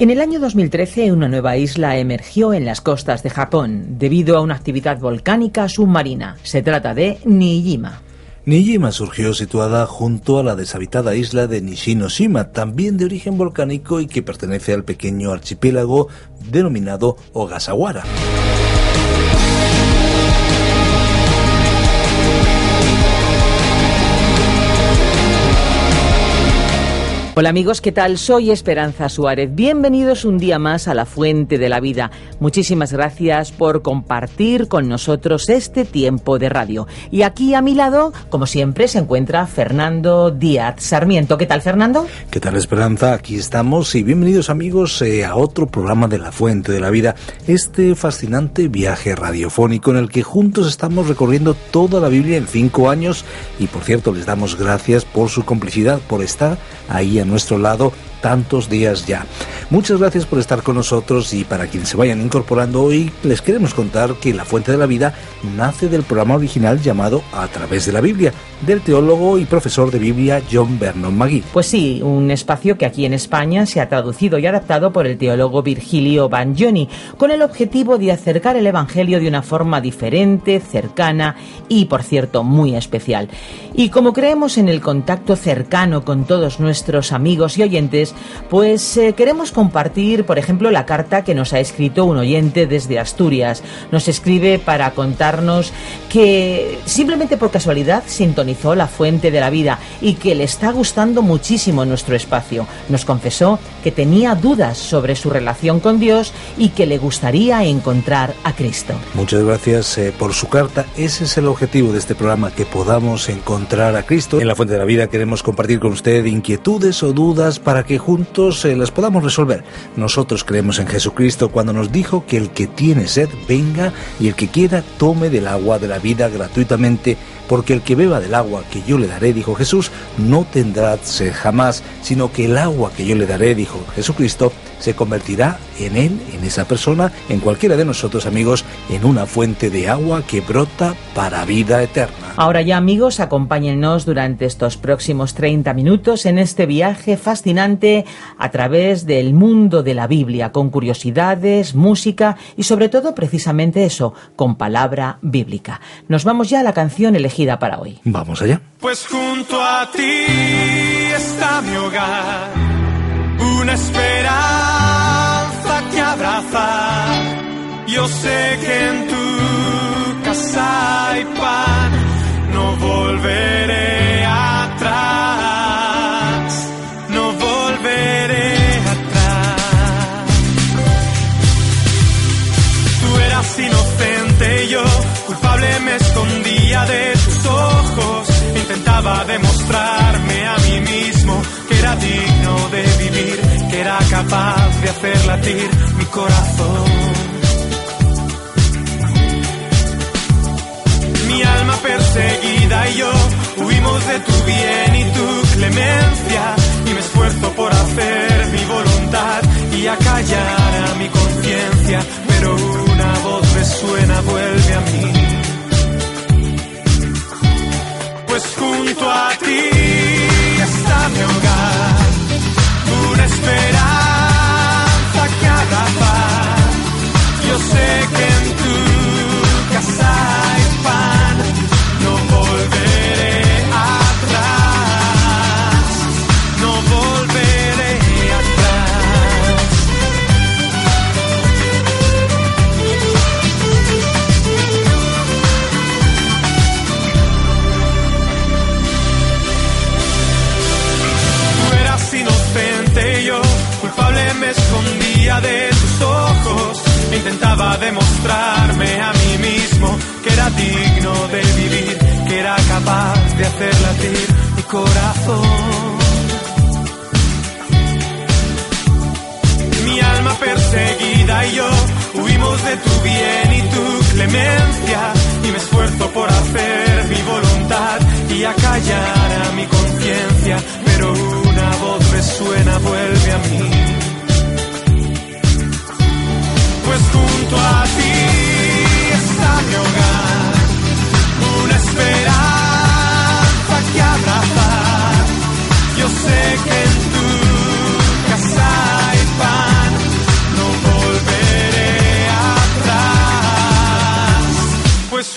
En el año 2013, una nueva isla emergió en las costas de Japón debido a una actividad volcánica submarina. Se trata de Nijima. Nijima surgió situada junto a la deshabitada isla de Nishinoshima, también de origen volcánico y que pertenece al pequeño archipiélago denominado Ogasawara. Hola amigos, ¿qué tal? Soy Esperanza Suárez. Bienvenidos un día más a la Fuente de la Vida. Muchísimas gracias por compartir con nosotros este tiempo de radio. Y aquí a mi lado, como siempre, se encuentra Fernando Díaz Sarmiento. ¿Qué tal, Fernando? ¿Qué tal, Esperanza? Aquí estamos y bienvenidos amigos eh, a otro programa de la Fuente de la Vida, este fascinante viaje radiofónico en el que juntos estamos recorriendo toda la Biblia en cinco años y por cierto les damos gracias por su complicidad, por estar ahí a nuestro lado tantos días ya. Muchas gracias por estar con nosotros y para quienes se vayan incorporando hoy, les queremos contar que La Fuente de la Vida nace del programa original llamado A través de la Biblia, del teólogo y profesor de Biblia John Vernon Magui. Pues sí, un espacio que aquí en España se ha traducido y adaptado por el teólogo Virgilio Bagnoni, con el objetivo de acercar el Evangelio de una forma diferente, cercana y, por cierto, muy especial. Y como creemos en el contacto cercano con todos nuestros amigos y oyentes, pues eh, queremos compartir, por ejemplo, la carta que nos ha escrito un oyente desde Asturias. Nos escribe para contarnos que simplemente por casualidad sintonizó la fuente de la vida y que le está gustando muchísimo nuestro espacio. Nos confesó que tenía dudas sobre su relación con Dios y que le gustaría encontrar a Cristo. Muchas gracias eh, por su carta. Ese es el objetivo de este programa, que podamos encontrar a Cristo. En la fuente de la vida queremos compartir con usted inquietudes o dudas para que juntos eh, las podamos resolver. Nosotros creemos en Jesucristo cuando nos dijo que el que tiene sed venga y el que quiera tome del agua de la vida gratuitamente porque el que beba del agua que yo le daré, dijo Jesús, no tendrá sed jamás, sino que el agua que yo le daré, dijo Jesucristo, se convertirá en él, en esa persona, en cualquiera de nosotros amigos, en una fuente de agua que brota para vida eterna. Ahora ya amigos, acompáñennos durante estos próximos 30 minutos en este viaje fascinante a través del mundo de la Biblia, con curiosidades, música y sobre todo precisamente eso, con palabra bíblica. Nos vamos ya a la canción elegida para hoy. Vamos allá. Pues junto a ti está mi hogar, una esperanza que abraza. Yo sé que en tu casa hay pan, culpable me escondía de tus ojos. Intentaba demostrarme a mí mismo que era digno de vivir, que era capaz de hacer latir mi corazón. Mi alma perseguida y yo huimos de tu bien y tu clemencia y me esfuerzo por hacer mi voluntad y acallar a mi conciencia, pero resuena, vuelve a mí. Pues junto a ti está mi hogar,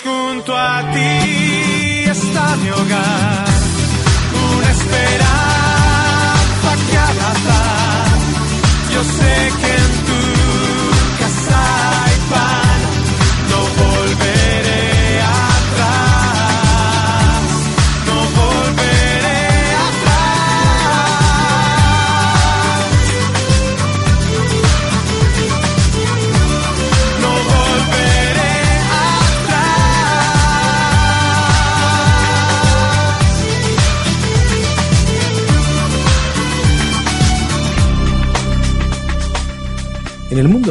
junto a ti está mi hogar,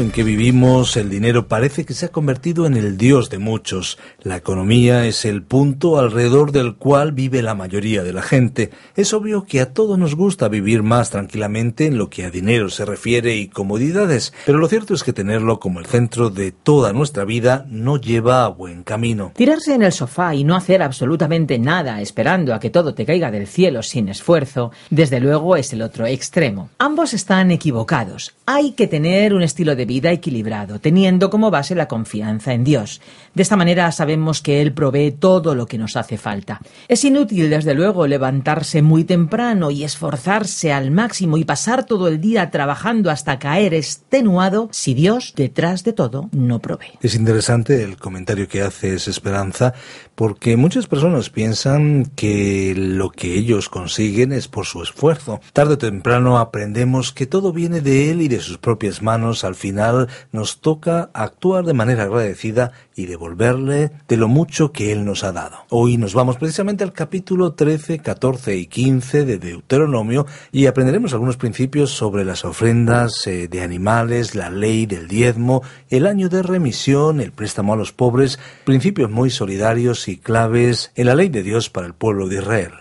En que vivimos, el dinero parece que se ha convertido en el dios de muchos. La economía es el punto alrededor del cual vive la mayoría de la gente. Es obvio que a todos nos gusta vivir más tranquilamente en lo que a dinero se refiere y comodidades, pero lo cierto es que tenerlo como el centro de toda nuestra vida no lleva a buen camino. Tirarse en el sofá y no hacer absolutamente nada esperando a que todo te caiga del cielo sin esfuerzo, desde luego es el otro extremo. Ambos están equivocados. Hay que tener un estilo de vida equilibrado, teniendo como base la confianza en Dios. De esta manera sabemos que Él provee todo lo que nos hace falta. Es inútil, desde luego, levantarse muy temprano y esforzarse al máximo y pasar todo el día trabajando hasta caer extenuado si Dios, detrás de todo, no provee. Es interesante el comentario que hace esa Esperanza, porque muchas personas piensan que lo que ellos consiguen es por su esfuerzo. Tarde o temprano aprendemos que todo viene de Él y de sus propias manos. Al final nos toca actuar de manera agradecida y devolverle de lo mucho que Él nos ha dado. Hoy nos vamos precisamente al capítulo 13, 14 y 15 de Deuteronomio y aprenderemos algunos principios sobre las ofrendas eh, de animales, la ley del diezmo, el año de remisión, el préstamo a los pobres, principios muy solidarios y claves en la ley de Dios para el pueblo de Israel.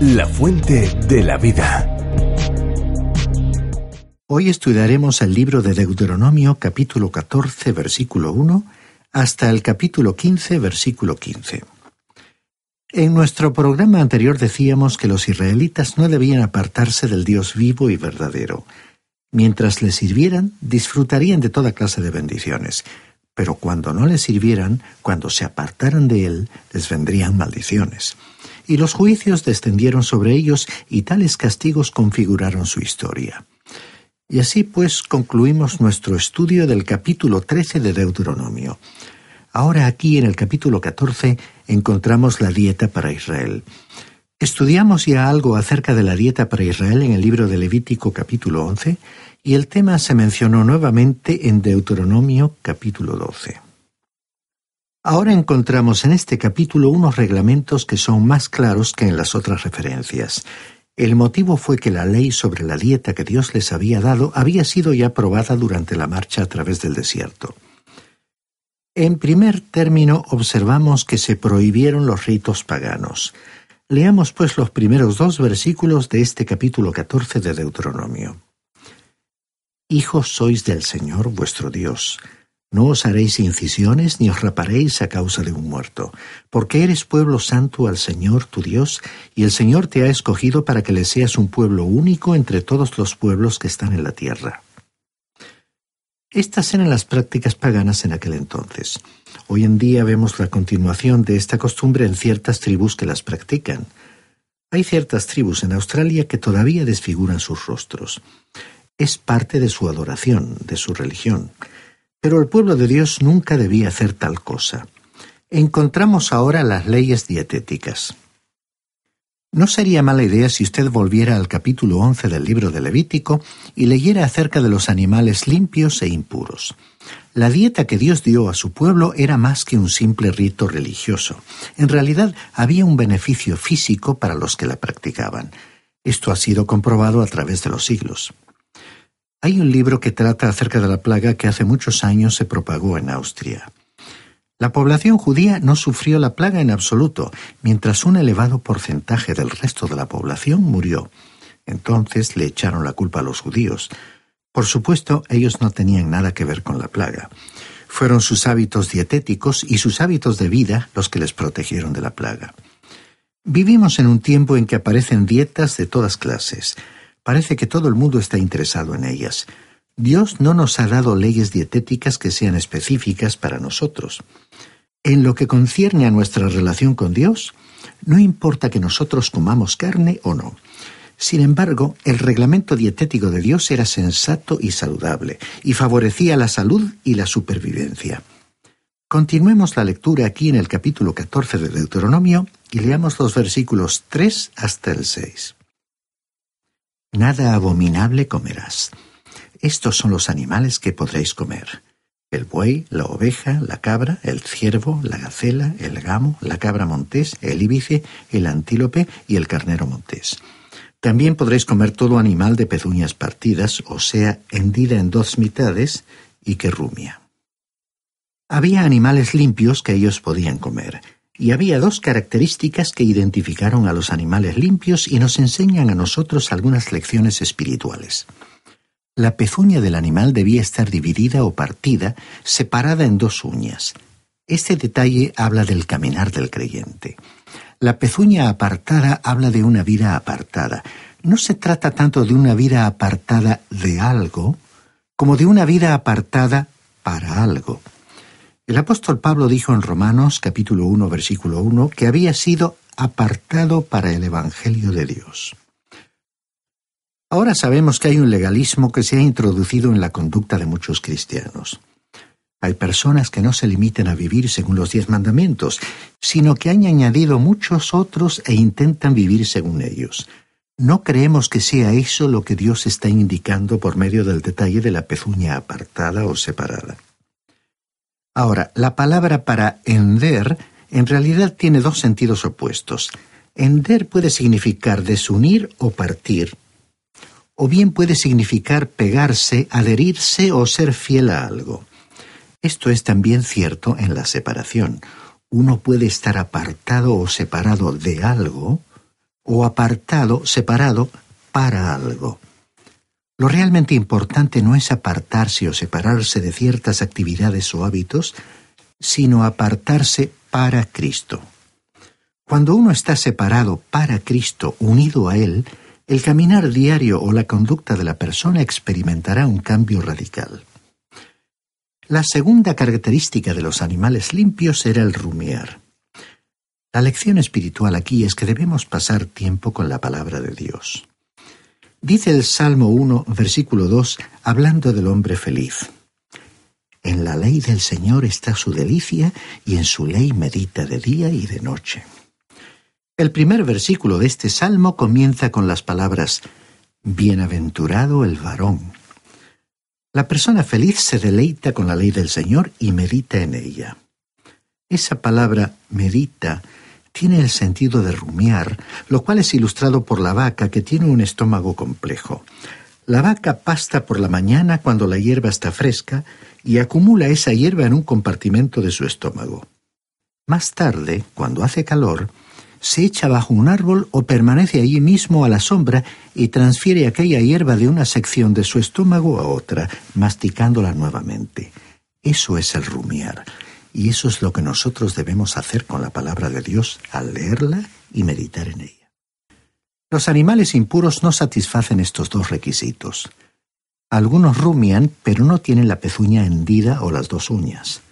La fuente de la vida. Hoy estudiaremos el libro de Deuteronomio capítulo 14 versículo 1 hasta el capítulo 15 versículo 15. En nuestro programa anterior decíamos que los israelitas no debían apartarse del Dios vivo y verdadero. Mientras le sirvieran, disfrutarían de toda clase de bendiciones, pero cuando no le sirvieran, cuando se apartaran de él, les vendrían maldiciones. Y los juicios descendieron sobre ellos y tales castigos configuraron su historia. Y así pues concluimos nuestro estudio del capítulo 13 de Deuteronomio. Ahora aquí en el capítulo 14 encontramos la dieta para Israel. Estudiamos ya algo acerca de la dieta para Israel en el libro de Levítico capítulo 11 y el tema se mencionó nuevamente en Deuteronomio capítulo 12. Ahora encontramos en este capítulo unos reglamentos que son más claros que en las otras referencias. El motivo fue que la ley sobre la dieta que Dios les había dado había sido ya aprobada durante la marcha a través del desierto. En primer término observamos que se prohibieron los ritos paganos. Leamos pues los primeros dos versículos de este capítulo 14 de Deuteronomio. Hijos sois del Señor vuestro Dios. No os haréis incisiones ni os raparéis a causa de un muerto, porque eres pueblo santo al Señor tu Dios, y el Señor te ha escogido para que le seas un pueblo único entre todos los pueblos que están en la tierra. Estas eran las prácticas paganas en aquel entonces. Hoy en día vemos la continuación de esta costumbre en ciertas tribus que las practican. Hay ciertas tribus en Australia que todavía desfiguran sus rostros. Es parte de su adoración, de su religión. Pero el pueblo de Dios nunca debía hacer tal cosa. Encontramos ahora las leyes dietéticas. No sería mala idea si usted volviera al capítulo 11 del libro de Levítico y leyera acerca de los animales limpios e impuros. La dieta que Dios dio a su pueblo era más que un simple rito religioso. En realidad había un beneficio físico para los que la practicaban. Esto ha sido comprobado a través de los siglos. Hay un libro que trata acerca de la plaga que hace muchos años se propagó en Austria. La población judía no sufrió la plaga en absoluto, mientras un elevado porcentaje del resto de la población murió. Entonces le echaron la culpa a los judíos. Por supuesto, ellos no tenían nada que ver con la plaga. Fueron sus hábitos dietéticos y sus hábitos de vida los que les protegieron de la plaga. Vivimos en un tiempo en que aparecen dietas de todas clases. Parece que todo el mundo está interesado en ellas. Dios no nos ha dado leyes dietéticas que sean específicas para nosotros. En lo que concierne a nuestra relación con Dios, no importa que nosotros comamos carne o no. Sin embargo, el reglamento dietético de Dios era sensato y saludable, y favorecía la salud y la supervivencia. Continuemos la lectura aquí en el capítulo 14 de Deuteronomio y leamos los versículos 3 hasta el 6. Nada abominable comerás estos son los animales que podréis comer. El buey, la oveja, la cabra, el ciervo, la gacela, el gamo, la cabra montés, el íbice, el antílope y el carnero montés. También podréis comer todo animal de pezuñas partidas, o sea, hendida en dos mitades, y que rumia. Había animales limpios que ellos podían comer, y había dos características que identificaron a los animales limpios y nos enseñan a nosotros algunas lecciones espirituales. La pezuña del animal debía estar dividida o partida, separada en dos uñas. Este detalle habla del caminar del creyente. La pezuña apartada habla de una vida apartada. No se trata tanto de una vida apartada de algo, como de una vida apartada para algo. El apóstol Pablo dijo en Romanos capítulo 1 versículo 1 que había sido apartado para el Evangelio de Dios. Ahora sabemos que hay un legalismo que se ha introducido en la conducta de muchos cristianos. Hay personas que no se limiten a vivir según los diez mandamientos, sino que han añadido muchos otros e intentan vivir según ellos. No creemos que sea eso lo que Dios está indicando por medio del detalle de la pezuña apartada o separada. Ahora, la palabra para ender en realidad tiene dos sentidos opuestos. Ender puede significar desunir o partir, o bien puede significar pegarse, adherirse o ser fiel a algo. Esto es también cierto en la separación. Uno puede estar apartado o separado de algo, o apartado, separado para algo. Lo realmente importante no es apartarse o separarse de ciertas actividades o hábitos, sino apartarse para Cristo. Cuando uno está separado para Cristo, unido a Él, el caminar diario o la conducta de la persona experimentará un cambio radical. La segunda característica de los animales limpios era el rumiar. La lección espiritual aquí es que debemos pasar tiempo con la palabra de Dios. Dice el Salmo 1, versículo 2, hablando del hombre feliz. En la ley del Señor está su delicia y en su ley medita de día y de noche. El primer versículo de este salmo comienza con las palabras Bienaventurado el varón. La persona feliz se deleita con la ley del Señor y medita en ella. Esa palabra medita tiene el sentido de rumiar, lo cual es ilustrado por la vaca que tiene un estómago complejo. La vaca pasta por la mañana cuando la hierba está fresca y acumula esa hierba en un compartimento de su estómago. Más tarde, cuando hace calor, se echa bajo un árbol o permanece allí mismo a la sombra y transfiere aquella hierba de una sección de su estómago a otra, masticándola nuevamente. Eso es el rumiar. Y eso es lo que nosotros debemos hacer con la palabra de Dios al leerla y meditar en ella. Los animales impuros no satisfacen estos dos requisitos. Algunos rumian, pero no tienen la pezuña hendida o las dos uñas.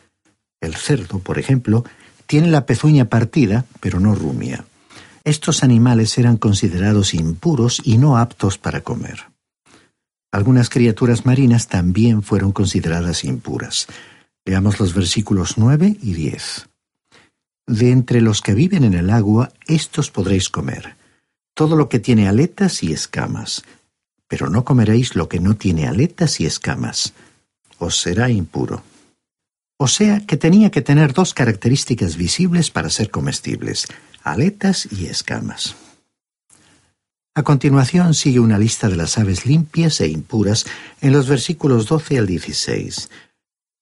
El cerdo, por ejemplo, tiene la pezuña partida, pero no rumia. Estos animales eran considerados impuros y no aptos para comer. Algunas criaturas marinas también fueron consideradas impuras. Veamos los versículos 9 y 10. De entre los que viven en el agua, estos podréis comer. todo lo que tiene aletas y escamas, pero no comeréis lo que no tiene aletas y escamas, os será impuro. O sea que tenía que tener dos características visibles para ser comestibles, aletas y escamas. A continuación sigue una lista de las aves limpias e impuras en los versículos 12 al 16.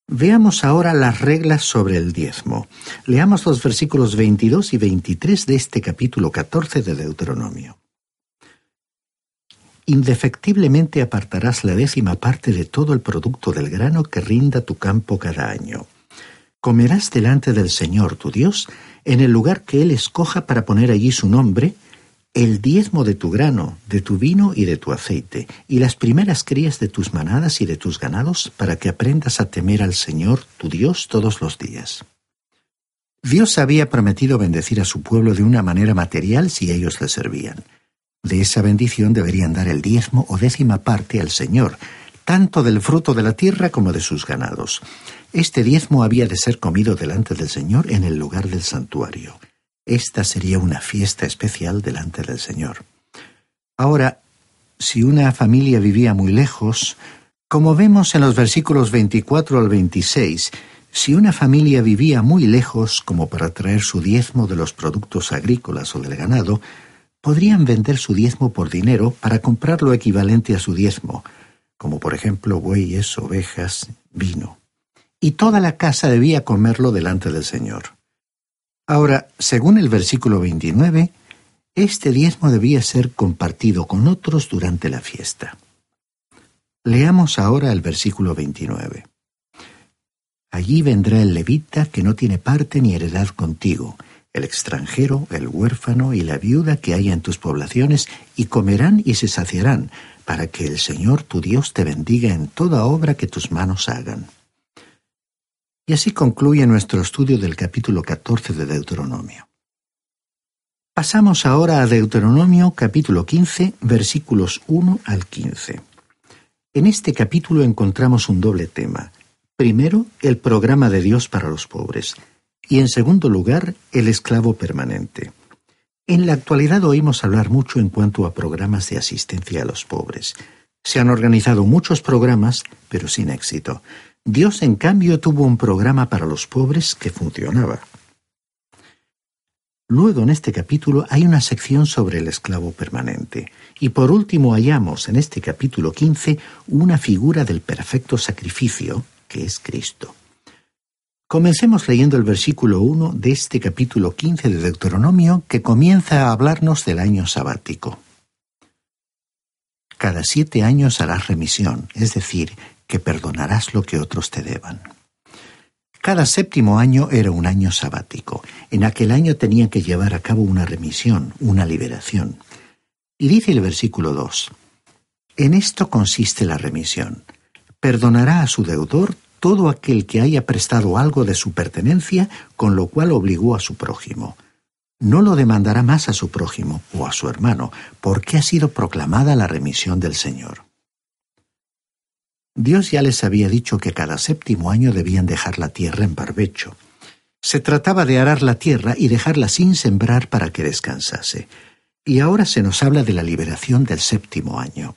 Veamos ahora las reglas sobre el diezmo. Leamos los versículos 22 y 23 de este capítulo 14 de Deuteronomio. Indefectiblemente apartarás la décima parte de todo el producto del grano que rinda tu campo cada año. Comerás delante del Señor tu Dios en el lugar que Él escoja para poner allí su nombre, el diezmo de tu grano, de tu vino y de tu aceite, y las primeras crías de tus manadas y de tus ganados, para que aprendas a temer al Señor tu Dios todos los días. Dios había prometido bendecir a su pueblo de una manera material si ellos le servían. De esa bendición deberían dar el diezmo o décima parte al Señor, tanto del fruto de la tierra como de sus ganados. Este diezmo había de ser comido delante del Señor en el lugar del santuario. Esta sería una fiesta especial delante del Señor. Ahora, si una familia vivía muy lejos, como vemos en los versículos 24 al 26, si una familia vivía muy lejos como para traer su diezmo de los productos agrícolas o del ganado, podrían vender su diezmo por dinero para comprar lo equivalente a su diezmo, como por ejemplo bueyes, ovejas, vino. Y toda la casa debía comerlo delante del Señor. Ahora, según el versículo 29, este diezmo debía ser compartido con otros durante la fiesta. Leamos ahora el versículo 29. Allí vendrá el levita que no tiene parte ni heredad contigo, el extranjero, el huérfano y la viuda que haya en tus poblaciones, y comerán y se saciarán, para que el Señor tu Dios te bendiga en toda obra que tus manos hagan. Y así concluye nuestro estudio del capítulo 14 de Deuteronomio. Pasamos ahora a Deuteronomio capítulo 15, versículos 1 al 15. En este capítulo encontramos un doble tema. Primero, el programa de Dios para los pobres y en segundo lugar, el esclavo permanente. En la actualidad oímos hablar mucho en cuanto a programas de asistencia a los pobres. Se han organizado muchos programas, pero sin éxito. Dios, en cambio, tuvo un programa para los pobres que funcionaba. Luego, en este capítulo, hay una sección sobre el esclavo permanente. Y por último, hallamos en este capítulo 15 una figura del perfecto sacrificio, que es Cristo. Comencemos leyendo el versículo 1 de este capítulo 15 de Deuteronomio que comienza a hablarnos del año sabático. Cada siete años harás remisión, es decir, que perdonarás lo que otros te deban. Cada séptimo año era un año sabático. En aquel año tenían que llevar a cabo una remisión, una liberación. Y dice el versículo 2, En esto consiste la remisión. Perdonará a su deudor todo aquel que haya prestado algo de su pertenencia con lo cual obligó a su prójimo. No lo demandará más a su prójimo o a su hermano, porque ha sido proclamada la remisión del Señor. Dios ya les había dicho que cada séptimo año debían dejar la tierra en barbecho. Se trataba de arar la tierra y dejarla sin sembrar para que descansase. Y ahora se nos habla de la liberación del séptimo año.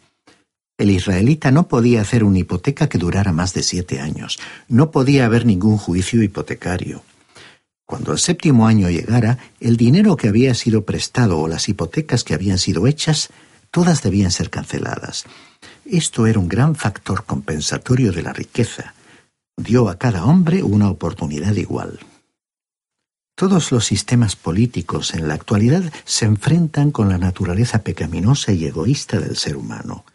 El israelita no podía hacer una hipoteca que durara más de siete años. No podía haber ningún juicio hipotecario. Cuando el séptimo año llegara, el dinero que había sido prestado o las hipotecas que habían sido hechas, todas debían ser canceladas. Esto era un gran factor compensatorio de la riqueza. Dio a cada hombre una oportunidad igual. Todos los sistemas políticos en la actualidad se enfrentan con la naturaleza pecaminosa y egoísta del ser humano.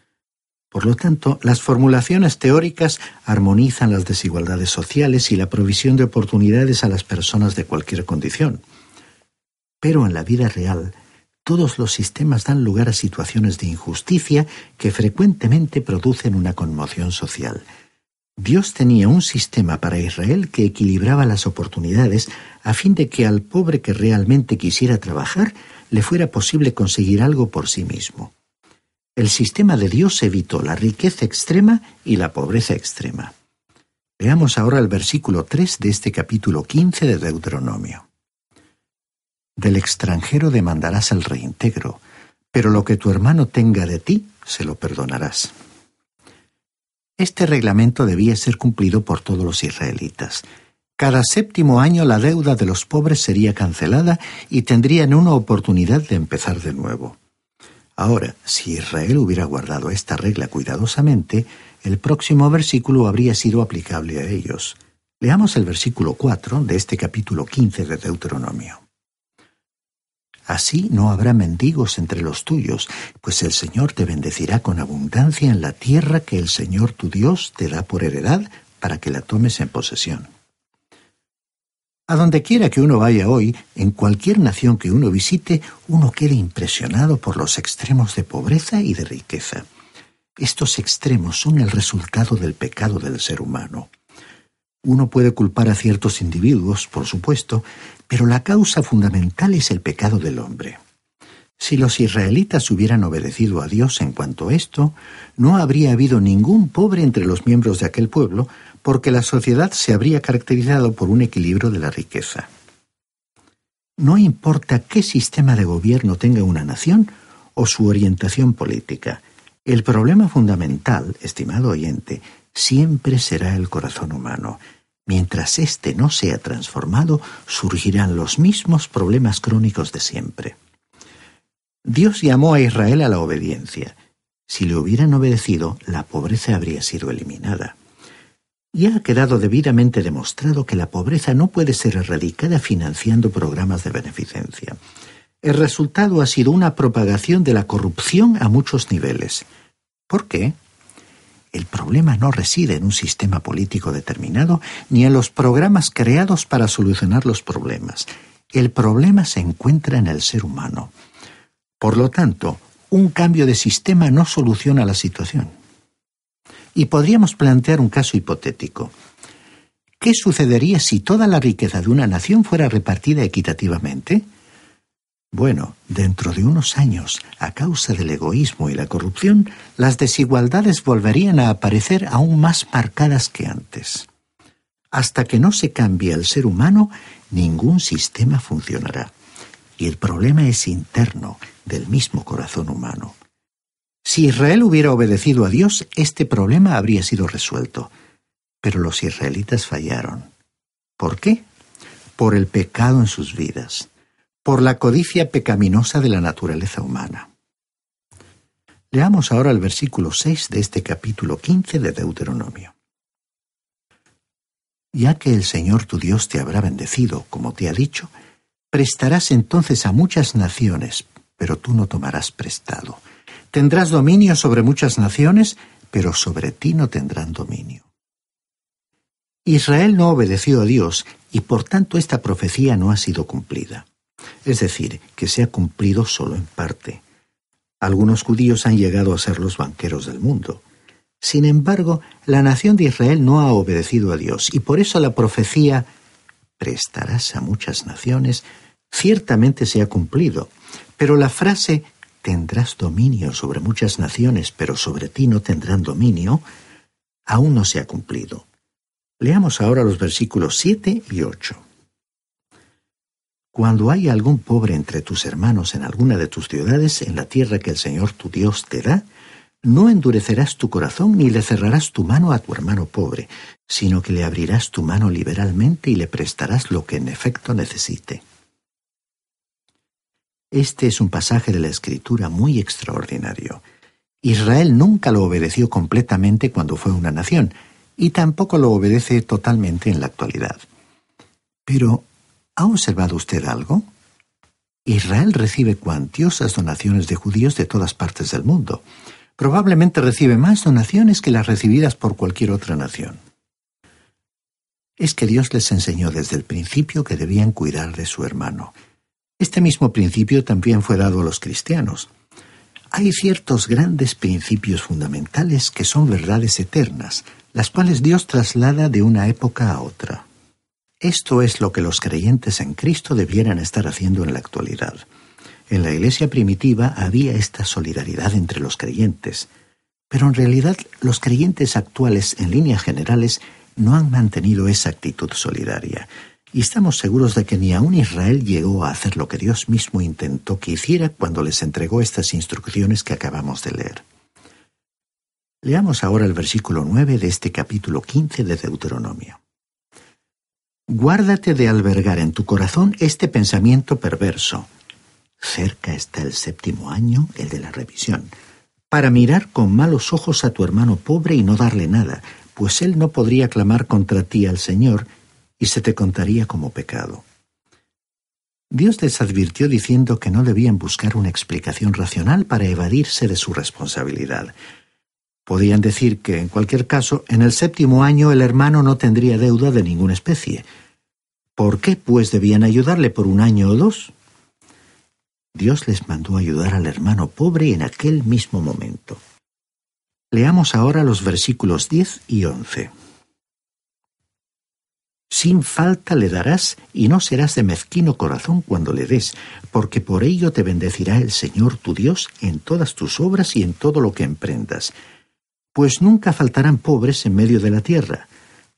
Por lo tanto, las formulaciones teóricas armonizan las desigualdades sociales y la provisión de oportunidades a las personas de cualquier condición. Pero en la vida real, todos los sistemas dan lugar a situaciones de injusticia que frecuentemente producen una conmoción social. Dios tenía un sistema para Israel que equilibraba las oportunidades a fin de que al pobre que realmente quisiera trabajar le fuera posible conseguir algo por sí mismo. El sistema de Dios evitó la riqueza extrema y la pobreza extrema. Veamos ahora el versículo 3 de este capítulo 15 de Deuteronomio. Del extranjero demandarás el reintegro, pero lo que tu hermano tenga de ti, se lo perdonarás. Este reglamento debía ser cumplido por todos los israelitas. Cada séptimo año la deuda de los pobres sería cancelada y tendrían una oportunidad de empezar de nuevo. Ahora, si Israel hubiera guardado esta regla cuidadosamente, el próximo versículo habría sido aplicable a ellos. Leamos el versículo 4 de este capítulo 15 de Deuteronomio. Así no habrá mendigos entre los tuyos, pues el Señor te bendecirá con abundancia en la tierra que el Señor tu Dios te da por heredad para que la tomes en posesión. A donde quiera que uno vaya hoy, en cualquier nación que uno visite, uno queda impresionado por los extremos de pobreza y de riqueza. Estos extremos son el resultado del pecado del ser humano. Uno puede culpar a ciertos individuos, por supuesto, pero la causa fundamental es el pecado del hombre. Si los israelitas hubieran obedecido a Dios en cuanto a esto, no habría habido ningún pobre entre los miembros de aquel pueblo, porque la sociedad se habría caracterizado por un equilibrio de la riqueza. No importa qué sistema de gobierno tenga una nación o su orientación política, el problema fundamental, estimado oyente, siempre será el corazón humano, Mientras éste no sea transformado, surgirán los mismos problemas crónicos de siempre. Dios llamó a Israel a la obediencia. Si le hubieran obedecido, la pobreza habría sido eliminada. Ya ha quedado debidamente demostrado que la pobreza no puede ser erradicada financiando programas de beneficencia. El resultado ha sido una propagación de la corrupción a muchos niveles. ¿Por qué? El problema no reside en un sistema político determinado ni en los programas creados para solucionar los problemas. El problema se encuentra en el ser humano. Por lo tanto, un cambio de sistema no soluciona la situación. Y podríamos plantear un caso hipotético. ¿Qué sucedería si toda la riqueza de una nación fuera repartida equitativamente? Bueno, dentro de unos años, a causa del egoísmo y la corrupción, las desigualdades volverían a aparecer aún más marcadas que antes. Hasta que no se cambie el ser humano, ningún sistema funcionará. Y el problema es interno, del mismo corazón humano. Si Israel hubiera obedecido a Dios, este problema habría sido resuelto. Pero los israelitas fallaron. ¿Por qué? Por el pecado en sus vidas por la codicia pecaminosa de la naturaleza humana. Leamos ahora el versículo 6 de este capítulo 15 de Deuteronomio. Ya que el Señor tu Dios te habrá bendecido, como te ha dicho, prestarás entonces a muchas naciones, pero tú no tomarás prestado. Tendrás dominio sobre muchas naciones, pero sobre ti no tendrán dominio. Israel no obedeció a Dios y por tanto esta profecía no ha sido cumplida es decir, que se ha cumplido solo en parte. Algunos judíos han llegado a ser los banqueros del mundo. Sin embargo, la nación de Israel no ha obedecido a Dios y por eso la profecía prestarás a muchas naciones ciertamente se ha cumplido, pero la frase tendrás dominio sobre muchas naciones, pero sobre ti no tendrán dominio, aún no se ha cumplido. Leamos ahora los versículos 7 y 8. Cuando haya algún pobre entre tus hermanos en alguna de tus ciudades, en la tierra que el Señor tu Dios te da, no endurecerás tu corazón ni le cerrarás tu mano a tu hermano pobre, sino que le abrirás tu mano liberalmente y le prestarás lo que en efecto necesite. Este es un pasaje de la Escritura muy extraordinario. Israel nunca lo obedeció completamente cuando fue una nación, y tampoco lo obedece totalmente en la actualidad. Pero ¿Ha observado usted algo? Israel recibe cuantiosas donaciones de judíos de todas partes del mundo. Probablemente recibe más donaciones que las recibidas por cualquier otra nación. Es que Dios les enseñó desde el principio que debían cuidar de su hermano. Este mismo principio también fue dado a los cristianos. Hay ciertos grandes principios fundamentales que son verdades eternas, las cuales Dios traslada de una época a otra. Esto es lo que los creyentes en Cristo debieran estar haciendo en la actualidad. En la iglesia primitiva había esta solidaridad entre los creyentes, pero en realidad los creyentes actuales en líneas generales no han mantenido esa actitud solidaria. Y estamos seguros de que ni aun Israel llegó a hacer lo que Dios mismo intentó que hiciera cuando les entregó estas instrucciones que acabamos de leer. Leamos ahora el versículo 9 de este capítulo 15 de Deuteronomio. Guárdate de albergar en tu corazón este pensamiento perverso. Cerca está el séptimo año, el de la revisión, para mirar con malos ojos a tu hermano pobre y no darle nada, pues él no podría clamar contra ti al Señor y se te contaría como pecado. Dios les advirtió diciendo que no debían buscar una explicación racional para evadirse de su responsabilidad. Podían decir que, en cualquier caso, en el séptimo año el hermano no tendría deuda de ninguna especie. ¿Por qué, pues, debían ayudarle por un año o dos? Dios les mandó ayudar al hermano pobre en aquel mismo momento. Leamos ahora los versículos 10 y 11 sin falta le darás y no serás de mezquino corazón cuando le des, porque por ello te bendecirá el Señor tu Dios en todas tus obras y en todo lo que emprendas. Pues nunca faltarán pobres en medio de la tierra.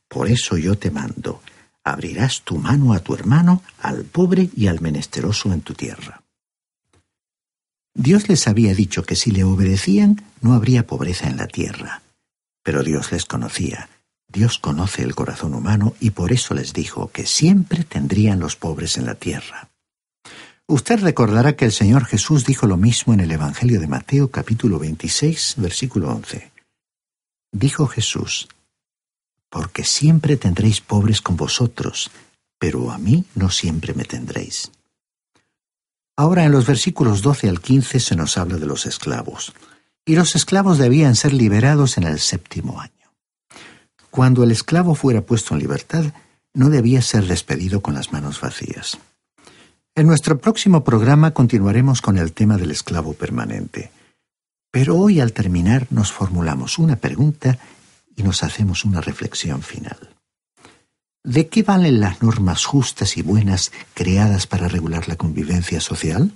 Por eso yo te mando, abrirás tu mano a tu hermano, al pobre y al menesteroso en tu tierra. Dios les había dicho que si le obedecían no habría pobreza en la tierra. Pero Dios les conocía Dios conoce el corazón humano y por eso les dijo que siempre tendrían los pobres en la tierra. Usted recordará que el Señor Jesús dijo lo mismo en el Evangelio de Mateo capítulo 26, versículo 11. Dijo Jesús, Porque siempre tendréis pobres con vosotros, pero a mí no siempre me tendréis. Ahora en los versículos 12 al 15 se nos habla de los esclavos, y los esclavos debían ser liberados en el séptimo año. Cuando el esclavo fuera puesto en libertad, no debía ser despedido con las manos vacías. En nuestro próximo programa continuaremos con el tema del esclavo permanente. Pero hoy al terminar nos formulamos una pregunta y nos hacemos una reflexión final. ¿De qué valen las normas justas y buenas creadas para regular la convivencia social?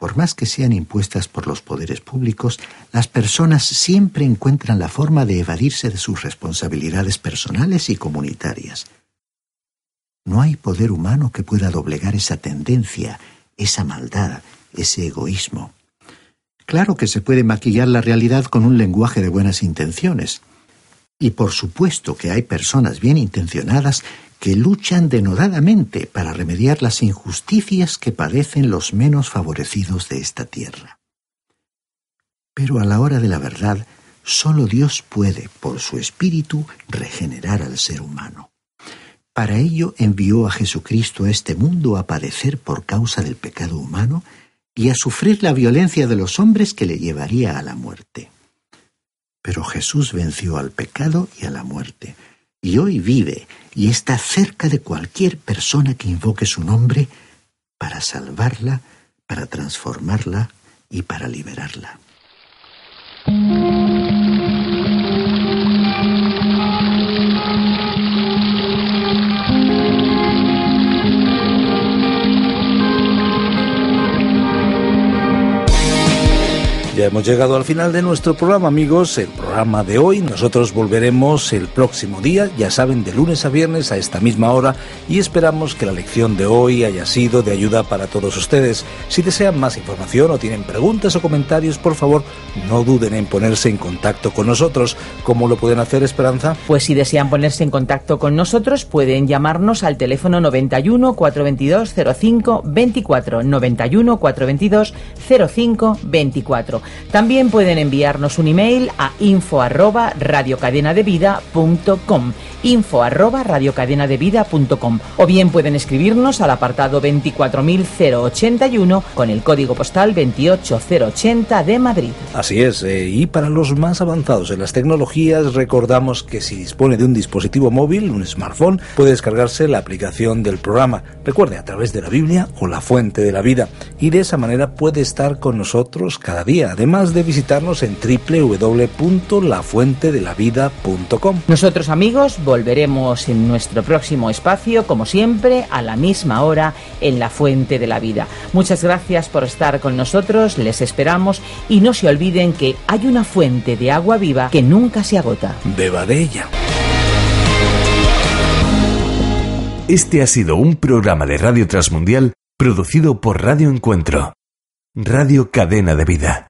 Por más que sean impuestas por los poderes públicos, las personas siempre encuentran la forma de evadirse de sus responsabilidades personales y comunitarias. No hay poder humano que pueda doblegar esa tendencia, esa maldad, ese egoísmo. Claro que se puede maquillar la realidad con un lenguaje de buenas intenciones. Y por supuesto que hay personas bien intencionadas que luchan denodadamente para remediar las injusticias que padecen los menos favorecidos de esta tierra. Pero a la hora de la verdad, solo Dios puede, por su espíritu, regenerar al ser humano. Para ello envió a Jesucristo a este mundo a padecer por causa del pecado humano y a sufrir la violencia de los hombres que le llevaría a la muerte. Pero Jesús venció al pecado y a la muerte, y hoy vive y está cerca de cualquier persona que invoque su nombre para salvarla, para transformarla y para liberarla. Ya hemos llegado al final de nuestro programa, amigos. El programa de hoy. Nosotros volveremos el próximo día, ya saben, de lunes a viernes a esta misma hora. Y esperamos que la lección de hoy haya sido de ayuda para todos ustedes. Si desean más información o tienen preguntas o comentarios, por favor, no duden en ponerse en contacto con nosotros. ¿Cómo lo pueden hacer, Esperanza? Pues si desean ponerse en contacto con nosotros, pueden llamarnos al teléfono 91 422 05 24 91 422 05 24 también pueden enviarnos un email a info arroba radiocadenadevida.com info arroba radiocadenadevida.com o bien pueden escribirnos al apartado 24081 con el código postal 28080 de Madrid. Así es, eh, y para los más avanzados en las tecnologías recordamos que si dispone de un dispositivo móvil, un smartphone, puede descargarse la aplicación del programa. Recuerde, a través de la Biblia o la fuente de la vida. Y de esa manera puede estar con nosotros cada día además de visitarnos en www.lafuentedelavida.com. Nosotros amigos volveremos en nuestro próximo espacio, como siempre, a la misma hora en la Fuente de la Vida. Muchas gracias por estar con nosotros, les esperamos y no se olviden que hay una fuente de agua viva que nunca se agota. Beba de ella. Este ha sido un programa de Radio Transmundial producido por Radio Encuentro, Radio Cadena de Vida.